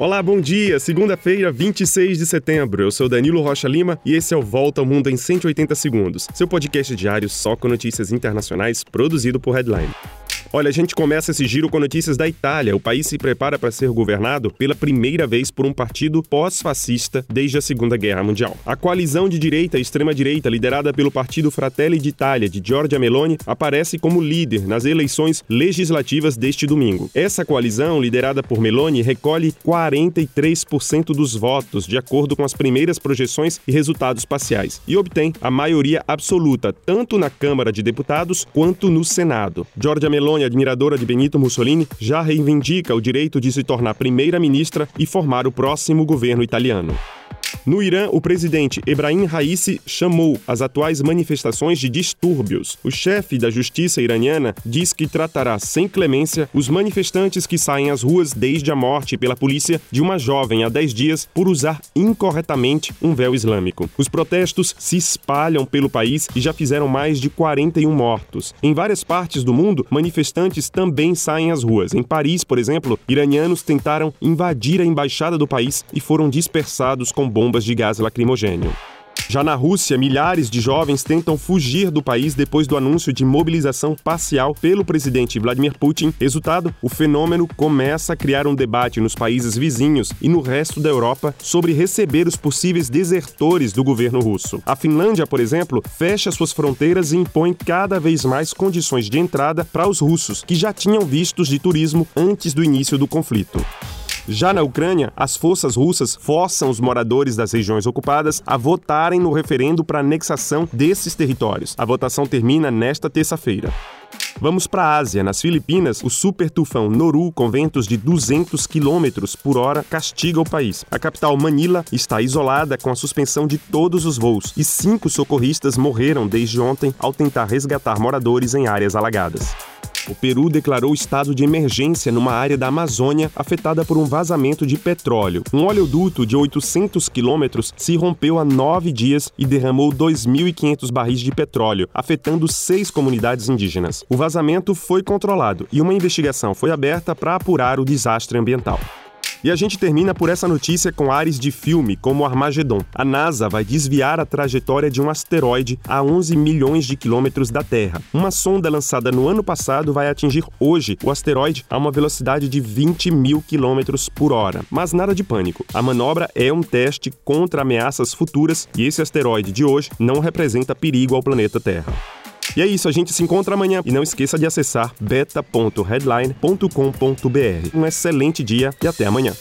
Olá, bom dia. Segunda-feira, 26 de setembro. Eu sou Danilo Rocha Lima e esse é o Volta ao Mundo em 180 segundos, seu podcast diário só com notícias internacionais produzido por Headline. Olha, a gente começa esse giro com notícias da Itália. O país se prepara para ser governado pela primeira vez por um partido pós-fascista desde a Segunda Guerra Mundial. A coalizão de direita e extrema-direita, liderada pelo Partido Fratelli d'Italia de Giorgia Meloni, aparece como líder nas eleições legislativas deste domingo. Essa coalizão, liderada por Meloni, recolhe 43% dos votos, de acordo com as primeiras projeções e resultados parciais, e obtém a maioria absoluta tanto na Câmara de Deputados quanto no Senado. Giorgia Meloni admiradora de Benito Mussolini, já reivindica o direito de se tornar primeira-ministra e formar o próximo governo italiano. No Irã, o presidente Ebrahim Raisi chamou as atuais manifestações de distúrbios. O chefe da justiça iraniana diz que tratará sem clemência os manifestantes que saem às ruas desde a morte pela polícia de uma jovem há 10 dias por usar incorretamente um véu islâmico. Os protestos se espalham pelo país e já fizeram mais de 41 mortos. Em várias partes do mundo, manifestantes também saem às ruas. Em Paris, por exemplo, iranianos tentaram invadir a embaixada do país e foram dispersados com bombas bombas de gás lacrimogênio. Já na Rússia, milhares de jovens tentam fugir do país depois do anúncio de mobilização parcial pelo presidente Vladimir Putin. Resultado: o fenômeno começa a criar um debate nos países vizinhos e no resto da Europa sobre receber os possíveis desertores do governo russo. A Finlândia, por exemplo, fecha suas fronteiras e impõe cada vez mais condições de entrada para os russos, que já tinham vistos de turismo antes do início do conflito. Já na Ucrânia, as forças russas forçam os moradores das regiões ocupadas a votarem no referendo para anexação desses territórios. A votação termina nesta terça-feira. Vamos para a Ásia. Nas Filipinas, o super tufão Noru, com ventos de 200 km por hora, castiga o país. A capital Manila está isolada com a suspensão de todos os voos e cinco socorristas morreram desde ontem ao tentar resgatar moradores em áreas alagadas. O Peru declarou estado de emergência numa área da Amazônia afetada por um vazamento de petróleo. Um oleoduto de 800 quilômetros se rompeu há nove dias e derramou 2.500 barris de petróleo, afetando seis comunidades indígenas. O vazamento foi controlado e uma investigação foi aberta para apurar o desastre ambiental. E a gente termina por essa notícia com ares de filme, como Armagedon. A NASA vai desviar a trajetória de um asteroide a 11 milhões de quilômetros da Terra. Uma sonda lançada no ano passado vai atingir hoje o asteroide a uma velocidade de 20 mil quilômetros por hora. Mas nada de pânico. A manobra é um teste contra ameaças futuras e esse asteroide de hoje não representa perigo ao planeta Terra. E é isso, a gente se encontra amanhã. E não esqueça de acessar beta.headline.com.br. Um excelente dia e até amanhã.